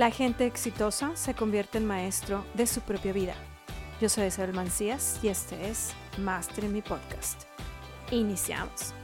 La gente exitosa se convierte en maestro de su propia vida. Yo soy Isabel Mancías y este es Master en mi podcast. Iniciamos.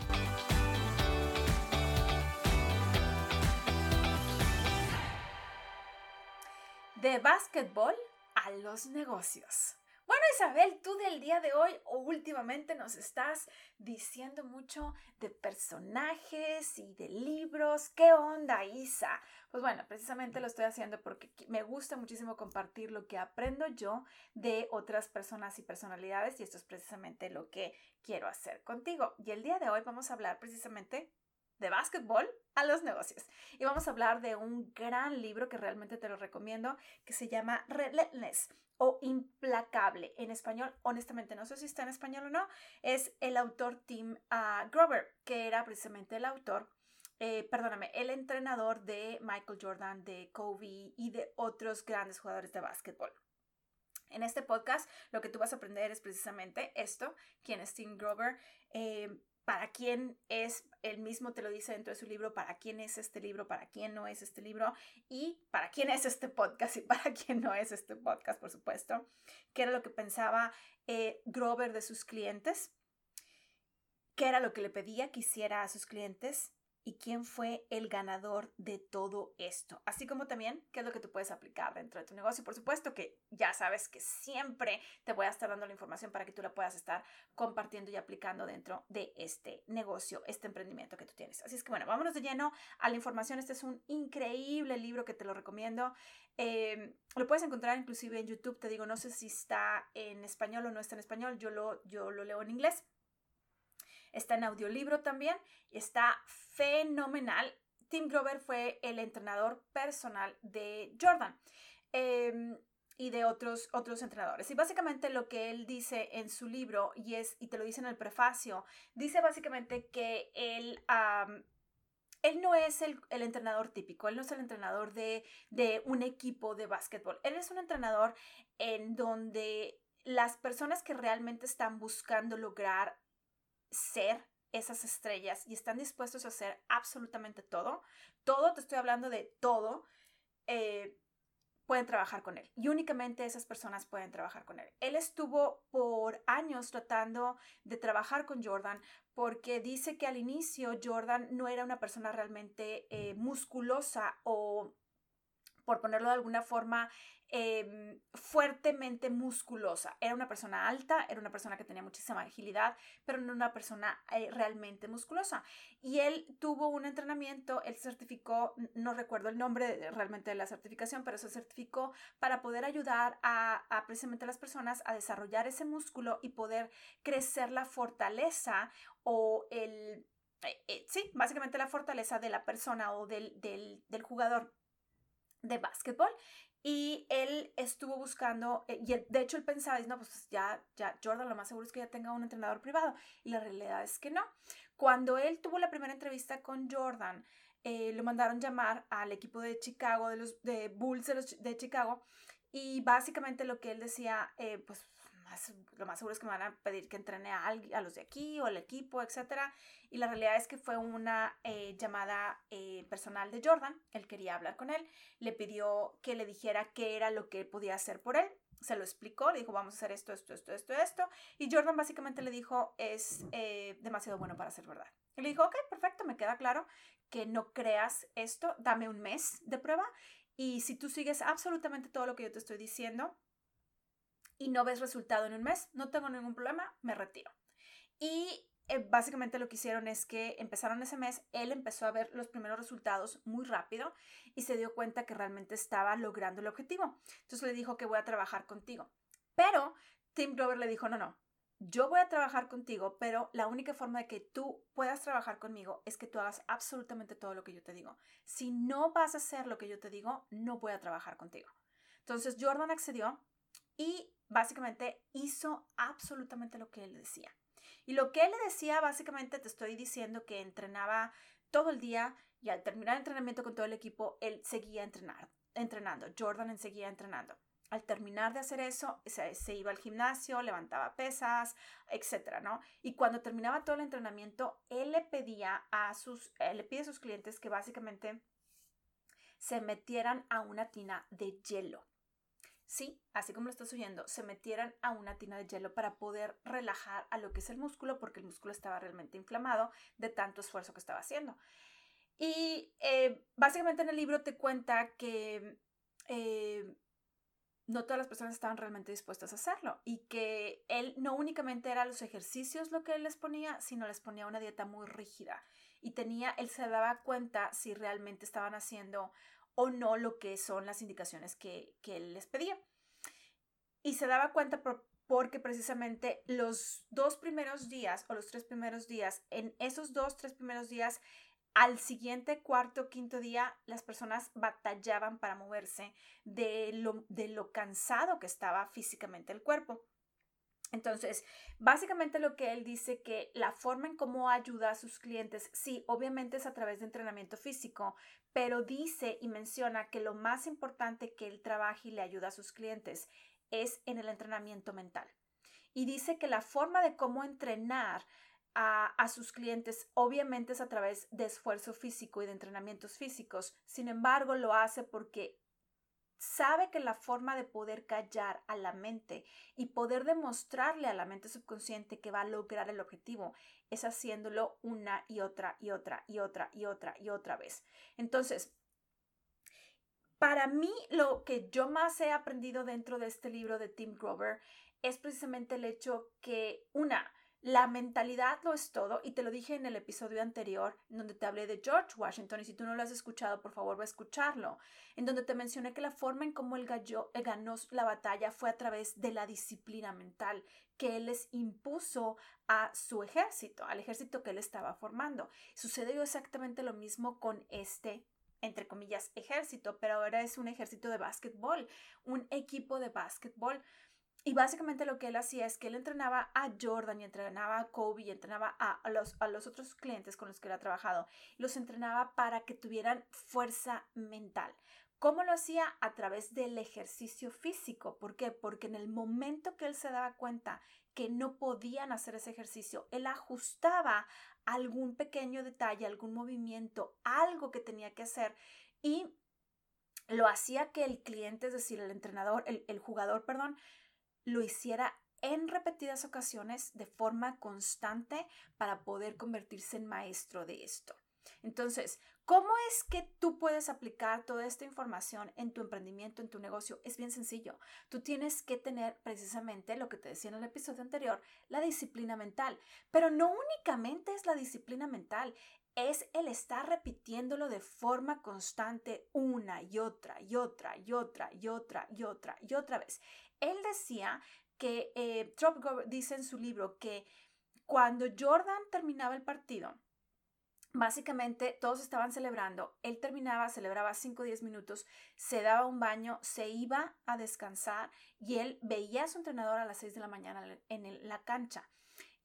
De básquetbol a los negocios. Bueno, Isabel, tú del día de hoy o últimamente nos estás diciendo mucho de personajes y de libros. ¿Qué onda, Isa? Pues bueno, precisamente lo estoy haciendo porque me gusta muchísimo compartir lo que aprendo yo de otras personas y personalidades y esto es precisamente lo que quiero hacer contigo. Y el día de hoy vamos a hablar precisamente de básquetbol a los negocios. Y vamos a hablar de un gran libro que realmente te lo recomiendo, que se llama Relentless o Implacable. En español, honestamente, no sé si está en español o no, es el autor Tim ah, Grover, que era precisamente el autor eh, perdóname, el entrenador de Michael Jordan, de Kobe y de otros grandes jugadores de básquetbol. En este podcast lo que tú vas a aprender es precisamente esto, quién es Tim Grover, eh, para quién es, él mismo te lo dice dentro de su libro, para quién es este libro, para quién no es este libro y para quién es este podcast y para quién no es este podcast, por supuesto, qué era lo que pensaba eh, Grover de sus clientes, qué era lo que le pedía que hiciera a sus clientes y quién fue el ganador de todo esto. Así como también qué es lo que tú puedes aplicar dentro de tu negocio. Por supuesto que ya sabes que siempre te voy a estar dando la información para que tú la puedas estar compartiendo y aplicando dentro de este negocio, este emprendimiento que tú tienes. Así es que bueno, vámonos de lleno a la información. Este es un increíble libro que te lo recomiendo. Em, lo puedes encontrar inclusive en YouTube. Te digo, no sé si está en español o no está en español. Yo lo, yo lo leo en inglés. Está en audiolibro también. Está fenomenal. Tim Grover fue el entrenador personal de Jordan. Em, y de otros, otros entrenadores. Y básicamente lo que él dice en su libro, y, es, y te lo dice en el prefacio, dice básicamente que él, él no es el, el, entrenador típico, él no es el entrenador de, de un equipo de básquetbol, él es un entrenador en donde las personas que realmente están buscando lograr ser esas estrellas y están dispuestos a hacer absolutamente todo, todo, te estoy hablando de todo, eh, pueden trabajar con él. Y únicamente esas personas pueden trabajar con él. Él estuvo por años tratando de trabajar con Jordan porque dice que al inicio Jordan no era una persona realmente eh, musculosa o por ponerlo de alguna forma, Em, fuertemente musculosa. Era una persona alta, era una persona que tenía muchísima agilidad, pero no una persona eh, realmente musculosa. Y él tuvo un entrenamiento, él certificó, no recuerdo el nombre realmente de la certificación, pero se certificó para poder ayudar a, precisamente a las personas a desarrollar ese músculo y poder crecer la fortaleza o el... Eh, eh, sí, básicamente la fortaleza de la persona o del, del, del jugador de básquetbol y él estuvo buscando, eh, y de hecho él pensaba, no, pues ya, ya, Jordan lo más seguro es que ya tenga un entrenador privado. Y la realidad es que no. Cuando él tuvo la primera entrevista con Jordan, eh, lo mandaron llamar al equipo de Chicago, de los de Bulls de, Chicago, y básicamente lo que él decía, eh, pues lo más seguro es que me van a pedir que entrene a, a los de aquí o al equipo, etc. Y la realidad es que fue una eh, llamada eh, personal de Jordan. Él quería hablar con él. Le pidió que le dijera qué era lo que podía hacer por él. Se lo explicó, le dijo, vamos a hacer esto, esto, esto, esto, esto. Y Jordan básicamente le dijo, es eh, demasiado bueno para ser verdad. Y le dijo, ok, perfecto, me queda claro que no creas esto, dame un mes de prueba. Y si tú sigues absolutamente todo lo que yo te estoy diciendo, y no ves resultado en un mes, no tengo ningún problema, me retiro. Y eh, básicamente lo que hicieron es que empezaron ese mes, él empezó a ver los primeros resultados muy rápido y se dio cuenta que realmente estaba logrando el objetivo. Entonces le dijo que voy a trabajar contigo. Pero Tim Grover le dijo, no, no, yo voy a trabajar contigo, pero la única forma de que tú puedas trabajar conmigo es que tú hagas absolutamente todo lo que yo te digo. Si no vas a hacer lo que yo te digo, no voy a trabajar contigo. Entonces Jordan accedió y básicamente hizo absolutamente lo que él decía. Y lo que él le decía, básicamente te estoy diciendo que entrenaba todo el día y al terminar el entrenamiento con todo el equipo, él seguía entrenar, entrenando. Jordan seguía entrenando. Al terminar de hacer eso, se, iba al gimnasio, levantaba pesas, etcétera, ¿no? Y cuando terminaba todo el entrenamiento, él le pedía a sus, él le pide a sus clientes que básicamente se metieran a una tina de hielo. Sí, así como lo estás oyendo, se metieran a una tina de hielo para poder relajar a lo que es el músculo, porque el músculo estaba realmente inflamado de tanto esfuerzo que estaba haciendo. Y eh, básicamente en el libro te cuenta que eh, no todas las personas estaban realmente dispuestas a hacerlo y que él no únicamente era los ejercicios lo que él les ponía, sino les ponía una dieta muy rígida y tenía, él se daba cuenta si realmente estaban haciendo o no lo que son las indicaciones que, que él les pedía. Y se daba cuenta porque precisamente los dos primeros días o los tres primeros días, en esos dos, tres primeros días, al siguiente cuarto, quinto día, las personas batallaban para moverse de lo, de lo cansado que estaba físicamente el cuerpo. Entonces, básicamente lo que él dice que la forma en cómo ayuda a sus clientes, sí, obviamente es a través de entrenamiento físico, pero dice y menciona que lo más importante que él trabaja y le ayuda a sus clientes es en el entrenamiento mental. Y dice que la forma de cómo entrenar a, sus clientes, obviamente es a través de esfuerzo físico y de entrenamientos físicos. Sin embargo, lo hace porque sabe que la forma de poder callar a la mente y poder demostrarle a la mente subconsciente que va a lograr el objetivo es haciéndolo una y otra y otra y otra y otra y otra vez. Entonces, para mí lo que yo más he aprendido dentro de este libro de Tim Grover es precisamente el hecho que una, la mentalidad lo es todo y te lo dije en el episodio anterior donde te hablé de George Washington y si tú no lo has escuchado, por favor, va a escucharlo, en donde te mencioné que la forma en cómo él, gallo, ganó la batalla fue a través de la disciplina mental que él les impuso a su ejército, al ejército que él estaba formando. Sucedió exactamente lo mismo con este entre comillas, ejército, pero ahora es un ejército de básquetbol, un equipo de básquetbol. Y básicamente lo que él hacía es que él entrenaba a Jordan y entrenaba a Kobe y entrenaba a, los, a los otros clientes con los que él ha trabajado. Los entrenaba para que tuvieran fuerza mental. ¿Cómo lo hacía? A través del ejercicio físico. ¿Por qué? Porque en el momento que él se daba cuenta que no podían hacer ese ejercicio, él ajustaba algún pequeño detalle, algún movimiento, algo que tenía que hacer y lo hacía que el cliente, es decir, el entrenador, el, el jugador, perdón, lo hiciera en repetidas ocasiones de forma constante para poder convertirse en maestro de esto. Entonces, ¿cómo es que tú puedes aplicar toda esta información en tu emprendimiento, en tu negocio? Es bien sencillo. Tú tienes que tener precisamente lo que te decía en el episodio anterior, la disciplina mental. Pero no únicamente es la disciplina mental, es el estar repitiéndolo de forma constante una y otra y otra y otra y otra y otra y otra vez. Él decía que, eh, dice en su libro que cuando Jordan terminaba el partido, básicamente todos estaban celebrando, él terminaba, celebraba 5 o 10 minutos, se daba un baño, se iba a descansar y él veía a su entrenador a las 6 de la mañana en la cancha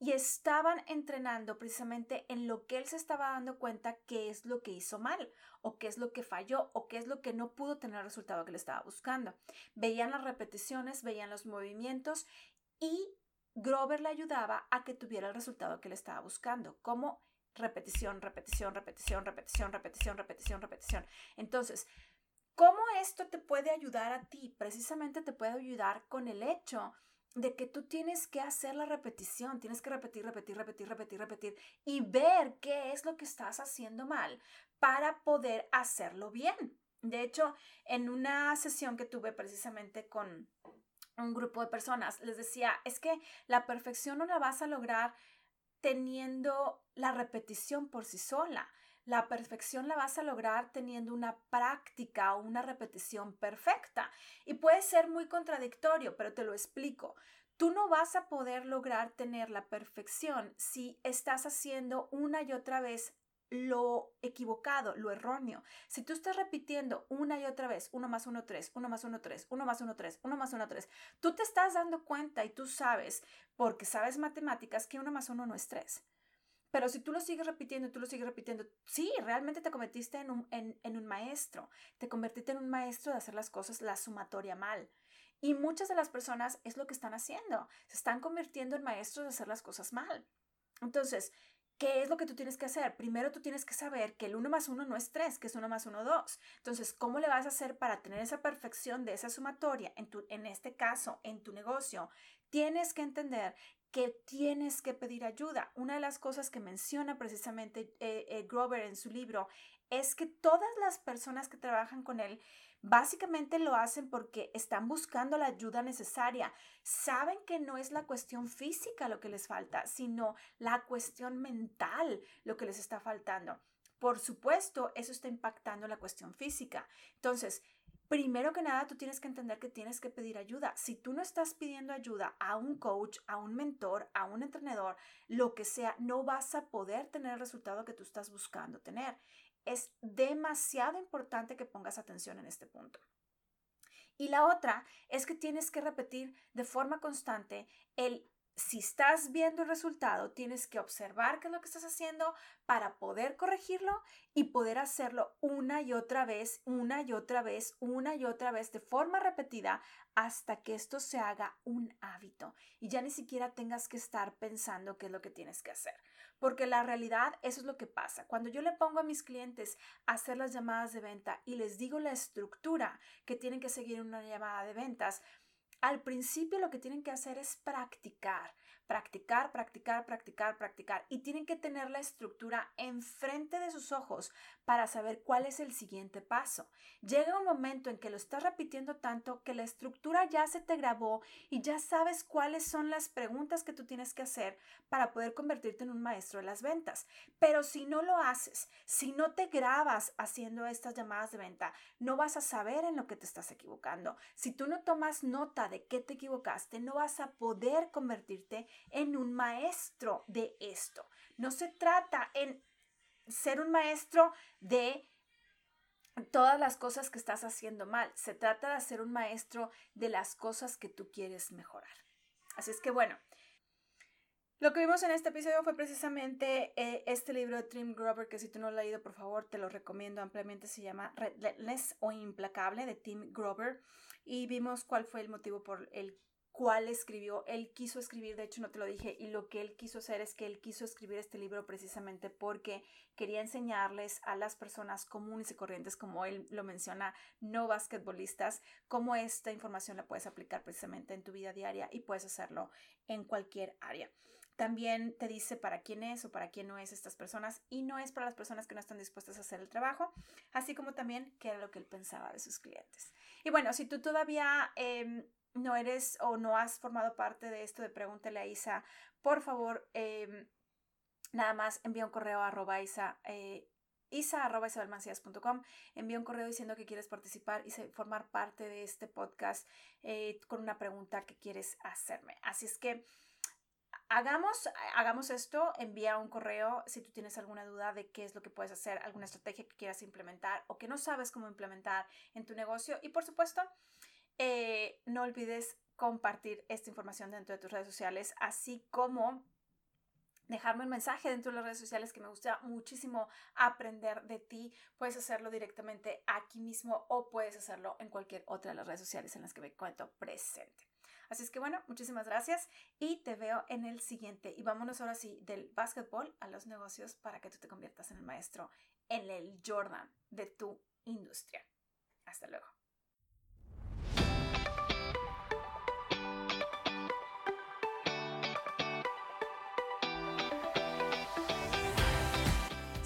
y estaban entrenando precisamente en lo que él se estaba dando cuenta qué es lo que hizo mal o qué es lo que falló o qué es lo que no pudo tener el resultado que le estaba buscando. Veían las repeticiones, veían los movimientos y Grover le ayudaba a que tuviera el resultado que le estaba buscando, como repetición, repetición, repetición, repetición, repetición, repetición, repetición. Entonces, ¿cómo esto te puede ayudar a ti? Precisamente te puede ayudar con el hecho de que tú tienes que hacer la repetición, tienes que repetir, repetir, repetir, repetir, repetir y ver qué es lo que estás haciendo mal para poder hacerlo bien. De hecho, en una sesión que tuve precisamente con un grupo de personas, les decía, es que la perfección no la vas a lograr teniendo la repetición por sí sola. La perfección la vas a lograr teniendo una práctica o una repetición perfecta. Y puede ser muy contradictorio, pero te lo explico. Tú no vas a poder lograr tener la perfección si estás haciendo una y otra vez lo equivocado, lo erróneo. Si tú estás repitiendo una y otra vez, uno más uno, tres, uno más uno, tres, uno más uno, tres, uno más uno, tres, tú te estás dando cuenta y tú sabes, porque sabes matemáticas, que uno más uno no es tres. Pero si tú lo sigues repitiendo tú lo sigues repitiendo, sí, realmente te convertiste en un, en, en un maestro, te convertiste en un maestro de hacer las cosas la sumatoria mal. Y muchas de las personas es lo que están haciendo, se están convirtiendo en maestros de hacer las cosas mal. Entonces, ¿Qué es lo que tú tienes que hacer? Primero tú tienes que saber que el 1 más 1 no es 3, que es 1 más 1, 2. Entonces, ¿cómo le vas a hacer para tener esa perfección de esa sumatoria en, tu, en este caso, en tu negocio? Tienes que entender que tienes que pedir ayuda. Una de las cosas que menciona precisamente eh, eh, Grover en su libro es que todas las personas que trabajan con él básicamente lo hacen porque están buscando la ayuda necesaria. Saben que no es la cuestión física lo que les falta, sino la cuestión mental lo que les está faltando. Por supuesto, eso está impactando la cuestión física. Entonces, primero que nada, tú tienes que entender que tienes que pedir ayuda. Si tú no estás pidiendo ayuda a un coach, a un mentor, a un entrenador, lo que sea, no vas a poder tener el resultado que tú estás buscando tener. Es demasiado importante que pongas atención en este punto. Y la otra es que tienes que repetir de forma constante el si estás viendo el resultado, tienes que observar qué es lo que estás haciendo para poder corregirlo y poder hacerlo una y otra vez, una y otra vez, una y otra vez de forma repetida hasta que esto se haga un hábito y ya ni siquiera tengas que estar pensando qué es lo que tienes que hacer. Porque la realidad, eso es lo que pasa. Cuando yo le pongo a mis clientes a hacer las llamadas de venta y les digo la estructura que tienen que seguir en una llamada de ventas, al principio lo que tienen que hacer es practicar, practicar, practicar, practicar, practicar. Y tienen que tener la estructura enfrente de sus ojos para saber cuál es el siguiente paso. Llega un momento en que lo estás repitiendo tanto que la estructura ya se te grabó y ya sabes cuáles son las preguntas que tú tienes que hacer para poder convertirte en un maestro de las ventas. Pero si no lo haces, si no te grabas haciendo estas llamadas de venta, no vas a saber en lo que te estás equivocando. Si tú no tomas nota de qué te equivocaste, no vas a poder convertirte en un maestro de esto. No se trata en ser un maestro de todas las cosas que estás haciendo mal. Se trata de ser un maestro de las cosas que tú quieres mejorar. Así es que bueno, lo que vimos en este episodio fue precisamente eh, este libro de Tim Grover, que si tú no lo has leído, por favor, te lo recomiendo ampliamente. Se llama Relentless o Implacable de Tim Grover. Y vimos cuál fue el motivo por el cuál escribió. Él quiso escribir, de hecho no te lo dije, y lo que él quiso hacer es que él quiso escribir este libro precisamente porque quería enseñarles a las personas comunes y corrientes, como él lo menciona, no basquetbolistas, cómo esta información la puedes aplicar precisamente en tu vida diaria y puedes hacerlo en cualquier área. También te dice para quién es o para quién no es estas personas y no es para las personas que no están dispuestas a hacer el trabajo, así como también qué era lo que él pensaba de sus clientes. Y bueno, si tú todavía em, no eres o no has formado parte de esto de Pregúntale a Isa, por favor, em, nada más envía un correo a arroba isa, eh, isa envía un correo diciendo que quieres participar y formar parte de este podcast eh, con una pregunta que quieres hacerme. Así es que hagamos, hagamos esto, envía un correo si tú tienes alguna duda de qué es lo que puedes hacer, alguna estrategia que quieras implementar o que no sabes cómo implementar en tu negocio. Y por supuesto, eh, no olvides compartir esta información dentro de tus redes sociales, así como dejarme un mensaje dentro de las redes sociales que me gusta muchísimo aprender de ti. Puedes hacerlo directamente aquí mismo o puedes hacerlo en cualquier otra de las redes sociales en las que me cuento presente. Así es que bueno, muchísimas gracias y te veo en el siguiente. Y vámonos ahora sí del básquetbol a los negocios para que tú te conviertas en el maestro, en el Jordan de tu industria. Hasta luego.